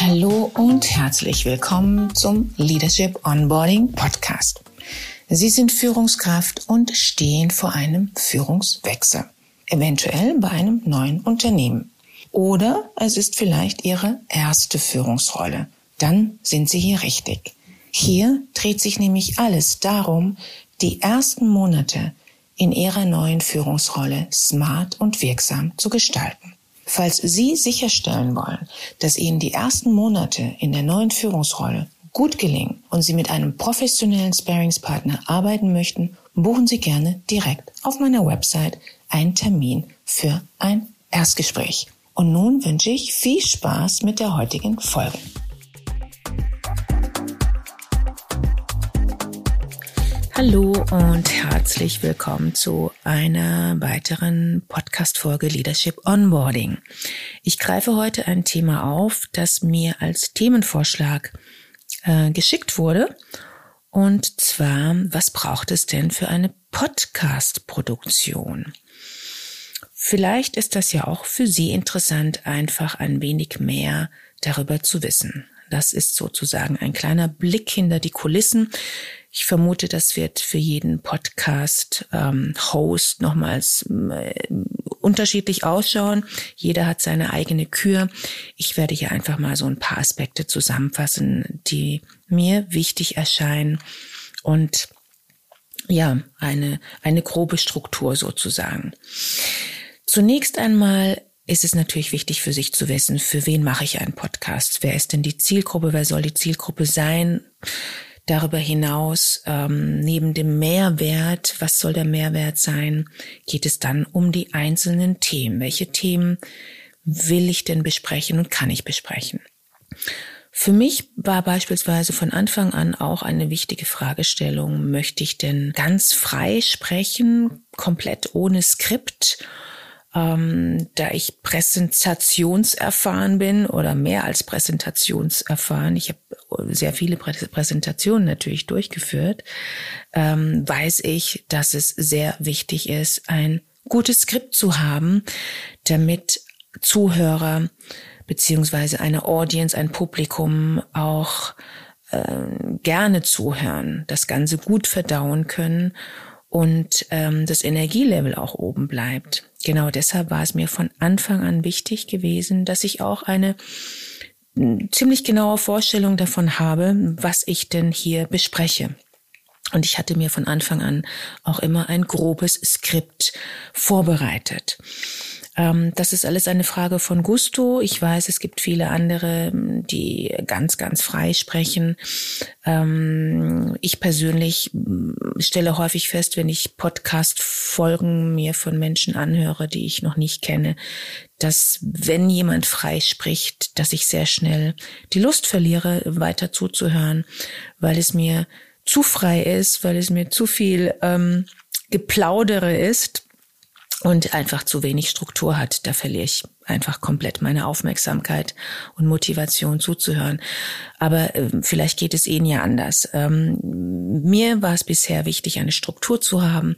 Hallo und herzlich willkommen zum Leadership Onboarding Podcast. Sie sind Führungskraft und stehen vor einem Führungswechsel, eventuell bei einem neuen Unternehmen. Oder es ist vielleicht Ihre erste Führungsrolle. Dann sind Sie hier richtig. Hier dreht sich nämlich alles darum, die ersten Monate in Ihrer neuen Führungsrolle smart und wirksam zu gestalten. Falls Sie sicherstellen wollen, dass Ihnen die ersten Monate in der neuen Führungsrolle gut gelingen und Sie mit einem professionellen Sparingspartner arbeiten möchten, buchen Sie gerne direkt auf meiner Website einen Termin für ein Erstgespräch. Und nun wünsche ich viel Spaß mit der heutigen Folge. Hallo und herzlich willkommen zu einer weiteren Podcast-Folge Leadership Onboarding. Ich greife heute ein Thema auf, das mir als Themenvorschlag äh, geschickt wurde. Und zwar, was braucht es denn für eine Podcast-Produktion? Vielleicht ist das ja auch für Sie interessant, einfach ein wenig mehr darüber zu wissen. Das ist sozusagen ein kleiner Blick hinter die Kulissen. Ich vermute, das wird für jeden Podcast-Host ähm, nochmals äh, unterschiedlich ausschauen. Jeder hat seine eigene Kür. Ich werde hier einfach mal so ein paar Aspekte zusammenfassen, die mir wichtig erscheinen und ja, eine, eine grobe Struktur sozusagen. Zunächst einmal ist es natürlich wichtig für sich zu wissen, für wen mache ich einen Podcast? Wer ist denn die Zielgruppe? Wer soll die Zielgruppe sein? Darüber hinaus, ähm, neben dem Mehrwert, was soll der Mehrwert sein, geht es dann um die einzelnen Themen. Welche Themen will ich denn besprechen und kann ich besprechen? Für mich war beispielsweise von Anfang an auch eine wichtige Fragestellung, möchte ich denn ganz frei sprechen, komplett ohne Skript? ähm, da ich präsentationserfahren bin oder mehr als präsentationserfahren, ich habe sehr viele Prä Präsentationen natürlich durchgeführt, ähm, weiß ich, dass es sehr wichtig ist, ein gutes Skript zu haben, damit Zuhörer beziehungsweise eine Audience, ein Publikum auch äh, gerne zuhören, das Ganze gut verdauen können und ähm, das Energielevel auch oben bleibt. Genau deshalb war es mir von Anfang an wichtig gewesen, dass ich auch eine ziemlich genaue Vorstellung davon habe, was ich denn hier bespreche. Und ich hatte mir von Anfang an auch immer ein grobes Skript vorbereitet. Ähm, das ist alles eine Frage von Gusto. Ich weiß, es gibt viele andere, die ganz, ganz frei sprechen. Ähm, ich persönlich stelle häufig fest, wenn ich Podcast-Folgen mir von Menschen anhöre, die ich noch nicht kenne, dass wenn jemand frei spricht, dass ich sehr schnell die Lust verliere, weiter zuzuhören, weil es mir zu frei ist, weil es mir zu viel ähm, Geplaudere ist und einfach zu wenig Struktur hat. Da verliere ich einfach komplett meine Aufmerksamkeit und Motivation zuzuhören. Aber äh, vielleicht geht es Ihnen ja anders. Ähm, mir war es bisher wichtig, eine Struktur zu haben.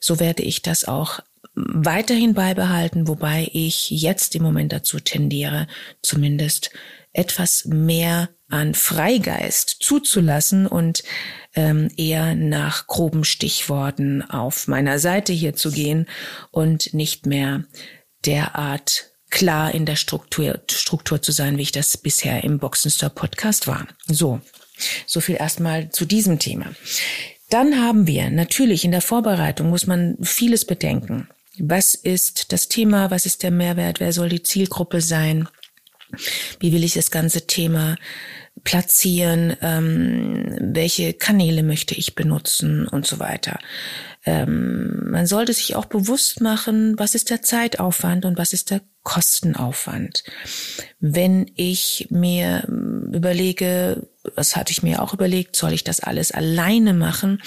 So werde ich das auch weiterhin beibehalten, wobei ich jetzt im Moment dazu tendiere, zumindest etwas mehr an Freigeist zuzulassen und ähm, eher nach groben Stichworten auf meiner Seite hier zu gehen und nicht mehr derart klar in der Struktur, Struktur zu sein, wie ich das bisher im Boxenstore Podcast war. So, so viel erstmal zu diesem Thema. Dann haben wir natürlich in der Vorbereitung muss man vieles bedenken. Was ist das Thema? Was ist der Mehrwert? Wer soll die Zielgruppe sein? Wie will ich das ganze Thema platzieren? Ähm, welche Kanäle möchte ich benutzen und so weiter? Ähm, man sollte sich auch bewusst machen, was ist der Zeitaufwand und was ist der Kostenaufwand. Wenn ich mir überlege, das hatte ich mir auch überlegt, soll ich das alles alleine machen,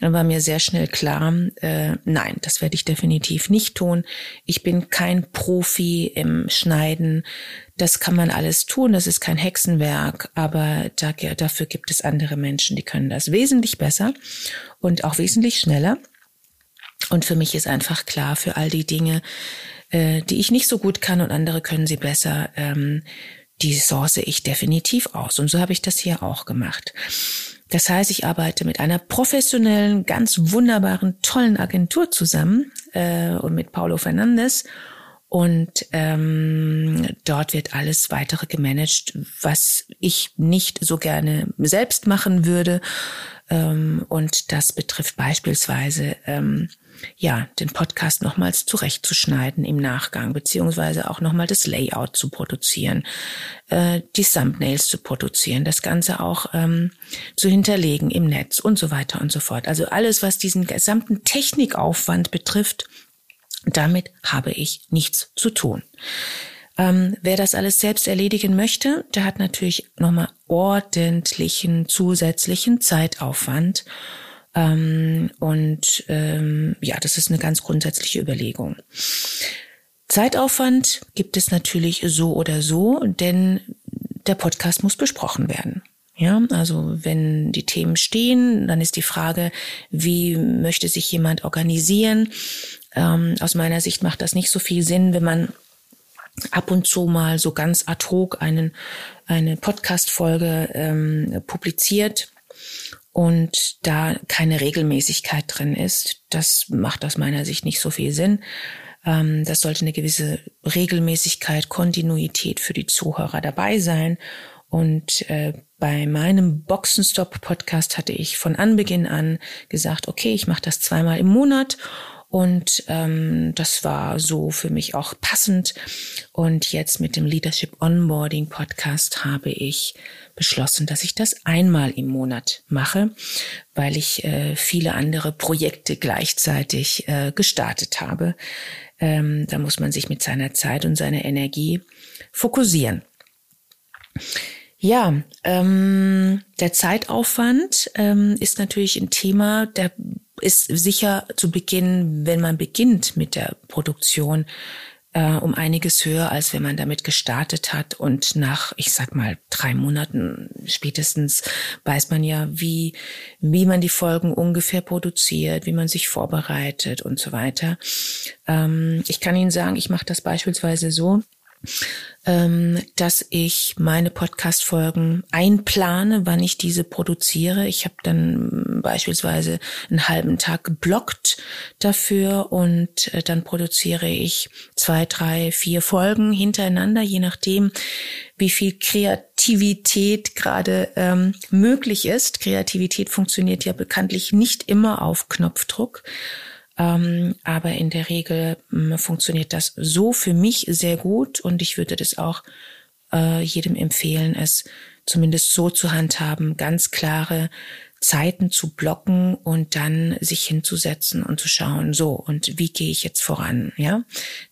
dann war mir sehr schnell klar, äh, nein, das werde ich definitiv nicht tun. Ich bin kein Profi im Schneiden. Das kann man alles tun, das ist kein Hexenwerk, aber da, dafür gibt es andere Menschen, die können das wesentlich besser und auch wesentlich schneller. Und für mich ist einfach klar, für all die Dinge, äh, die ich nicht so gut kann und andere können sie besser, ähm, die source ich definitiv aus. Und so habe ich das hier auch gemacht. Das heißt, ich arbeite mit einer professionellen, ganz wunderbaren, tollen Agentur zusammen äh, und mit Paulo Fernandes. Und ähm, dort wird alles weitere gemanagt, was ich nicht so gerne selbst machen würde. Ähm, und das betrifft beispielsweise ähm, ja, den Podcast nochmals zurechtzuschneiden im Nachgang, beziehungsweise auch nochmal das Layout zu produzieren, äh, die Thumbnails zu produzieren, das Ganze auch ähm, zu hinterlegen im Netz und so weiter und so fort. Also alles, was diesen gesamten Technikaufwand betrifft, damit habe ich nichts zu tun. Ähm, wer das alles selbst erledigen möchte, der hat natürlich nochmal ordentlichen zusätzlichen Zeitaufwand. Ähm, und ähm, ja, das ist eine ganz grundsätzliche Überlegung. Zeitaufwand gibt es natürlich so oder so, denn der Podcast muss besprochen werden. Ja, also wenn die Themen stehen, dann ist die Frage, wie möchte sich jemand organisieren? Ähm, aus meiner Sicht macht das nicht so viel Sinn, wenn man ab und zu mal so ganz ad hoc einen, eine Podcast-Folge ähm, publiziert und da keine Regelmäßigkeit drin ist. Das macht aus meiner Sicht nicht so viel Sinn. Ähm, das sollte eine gewisse Regelmäßigkeit, Kontinuität für die Zuhörer dabei sein. Und äh, bei meinem Boxenstop-Podcast hatte ich von Anbeginn an gesagt, okay, ich mache das zweimal im Monat und ähm, das war so für mich auch passend. Und jetzt mit dem Leadership Onboarding Podcast habe ich beschlossen, dass ich das einmal im Monat mache, weil ich äh, viele andere Projekte gleichzeitig äh, gestartet habe. Ähm, da muss man sich mit seiner Zeit und seiner Energie fokussieren. Ja, ähm, der Zeitaufwand ähm, ist natürlich ein Thema, der ist sicher zu Beginn, wenn man beginnt mit der Produktion, äh, um einiges höher, als wenn man damit gestartet hat. Und nach, ich sag mal, drei Monaten spätestens weiß man ja, wie, wie man die Folgen ungefähr produziert, wie man sich vorbereitet und so weiter. Ähm, ich kann Ihnen sagen, ich mache das beispielsweise so, ähm, dass ich meine Podcast-Folgen einplane, wann ich diese produziere. Ich habe dann beispielsweise einen halben Tag geblockt dafür und äh, dann produziere ich zwei, drei, vier Folgen hintereinander, je nachdem, wie viel Kreativität gerade ähm, möglich ist. Kreativität funktioniert ja bekanntlich nicht immer auf Knopfdruck. Ähm, aber in der Regel äh, funktioniert das so für mich sehr gut und ich würde das auch äh, jedem empfehlen, es zumindest so zu handhaben, ganz klare Zeiten zu blocken und dann sich hinzusetzen und zu schauen, so, und wie gehe ich jetzt voran, ja?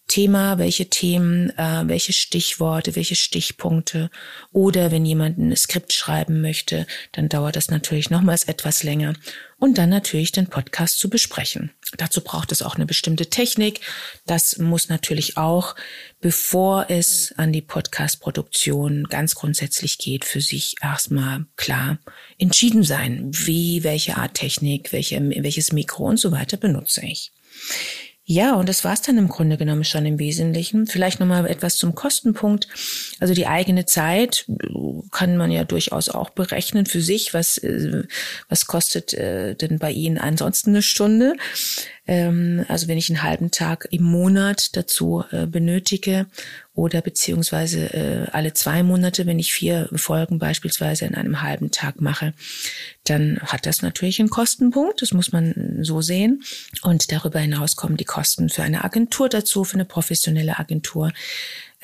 Thema, welche Themen, äh, welche Stichworte, welche Stichpunkte. Oder wenn jemand ein Skript schreiben möchte, dann dauert das natürlich nochmals etwas länger. Und dann natürlich den Podcast zu besprechen. Dazu braucht es auch eine bestimmte Technik. Das muss natürlich auch, bevor es an die Podcast-Produktion ganz grundsätzlich geht, für sich erstmal klar entschieden sein, wie, welche Art Technik, welche, welches Mikro und so weiter benutze ich. Ja, und das war's dann im Grunde genommen schon im Wesentlichen. Vielleicht nochmal etwas zum Kostenpunkt. Also die eigene Zeit kann man ja durchaus auch berechnen für sich. Was, äh, was kostet äh, denn bei Ihnen ansonsten eine Stunde? Ähm, also wenn ich einen halben Tag im Monat dazu äh, benötige oder beziehungsweise äh, alle zwei Monate, wenn ich vier Folgen beispielsweise in einem halben Tag mache, dann hat das natürlich einen Kostenpunkt. Das muss man so sehen. Und darüber hinaus kommen die Kosten für eine Agentur dazu, für eine professionelle Agentur.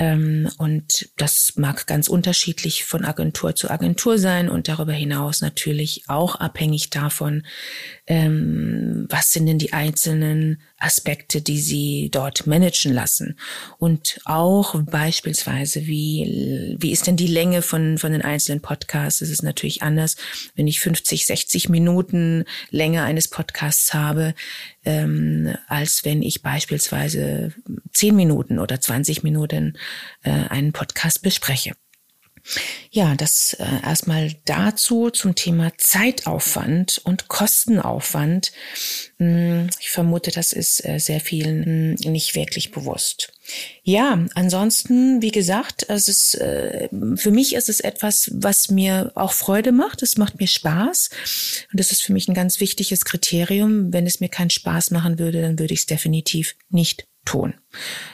Ähm, und das mag ganz unterschiedlich von Agentur zu Agentur sein und darüber hinaus natürlich auch abhängig davon, ähm, was sind denn die einzelnen Aspekte, die sie dort managen lassen. Und auch beispielsweise, wie, wie ist denn die Länge von, von den einzelnen Podcasts? Es ist natürlich anders, wenn ich 50, 60 Minuten Länge eines Podcasts habe, ähm, als wenn ich beispielsweise 10 Minuten oder 20 Minuten äh, einen Podcast bespreche. Ja, das äh, erstmal dazu zum Thema Zeitaufwand und Kostenaufwand. Hm, ich vermute, das ist äh, sehr vielen hm, nicht wirklich bewusst. Ja, ansonsten, wie gesagt, es ist, äh, für mich ist es etwas, was mir auch Freude macht. Es macht mir Spaß. Und das ist für mich ein ganz wichtiges Kriterium. Wenn es mir keinen Spaß machen würde, dann würde ich es definitiv nicht tun.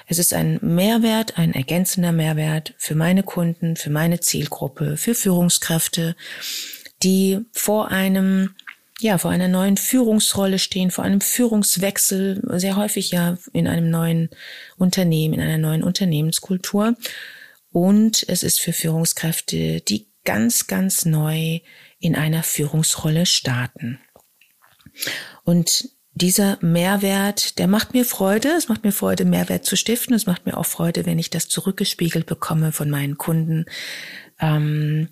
Es ist ein Mehrwert, ein ergänzender Mehrwert für meine Kunden, für meine Zielgruppe, für Führungskräfte, die vor einem ja, vor einer neuen Führungsrolle stehen, vor einem Führungswechsel, sehr häufig ja in einem neuen Unternehmen, in einer neuen Unternehmenskultur. Und es ist für Führungskräfte, die ganz, ganz neu in einer Führungsrolle starten. Und dieser Mehrwert, der macht mir Freude. Es macht mir Freude, Mehrwert zu stiften. Es macht mir auch Freude, wenn ich das zurückgespiegelt bekomme von meinen Kunden. Ähm,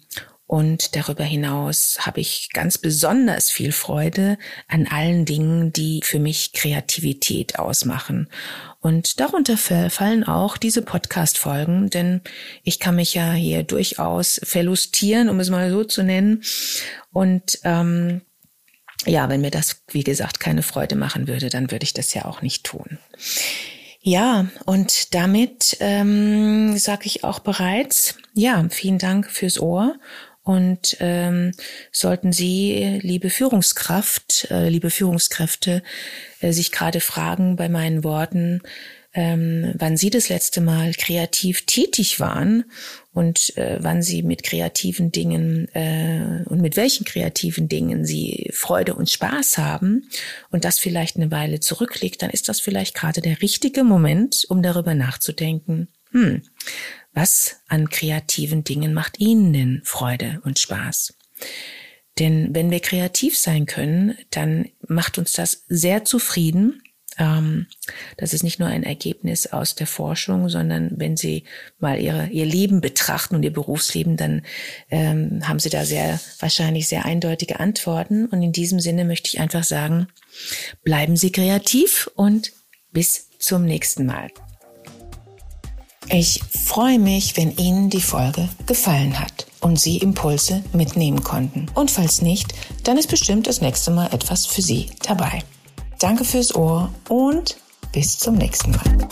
und darüber hinaus habe ich ganz besonders viel Freude an allen Dingen, die für mich Kreativität ausmachen. Und darunter fallen auch diese Podcast-Folgen, denn ich kann mich ja hier durchaus verlustieren, um es mal so zu nennen. Und ähm, ja, wenn mir das, wie gesagt, keine Freude machen würde, dann würde ich das ja auch nicht tun. Ja, und damit ähm, sage ich auch bereits, ja, vielen Dank fürs Ohr. Und ähm, sollten Sie, liebe Führungskraft, äh, liebe Führungskräfte, äh, sich gerade fragen bei meinen Worten, ähm, wann Sie das letzte Mal kreativ tätig waren und äh, wann Sie mit kreativen Dingen äh, und mit welchen kreativen Dingen Sie Freude und Spaß haben und das vielleicht eine Weile zurückliegt, dann ist das vielleicht gerade der richtige Moment, um darüber nachzudenken, hm, was an kreativen Dingen macht Ihnen denn Freude und Spaß? Denn wenn wir kreativ sein können, dann macht uns das sehr zufrieden ähm, das ist nicht nur ein Ergebnis aus der Forschung, sondern wenn Sie mal ihre, Ihr Leben betrachten und Ihr Berufsleben, dann ähm, haben Sie da sehr wahrscheinlich sehr eindeutige Antworten. Und in diesem Sinne möchte ich einfach sagen, bleiben Sie kreativ und bis zum nächsten Mal. Ich freue mich, wenn Ihnen die Folge gefallen hat und Sie Impulse mitnehmen konnten. Und falls nicht, dann ist bestimmt das nächste Mal etwas für Sie dabei. Danke fürs Ohr und bis zum nächsten Mal.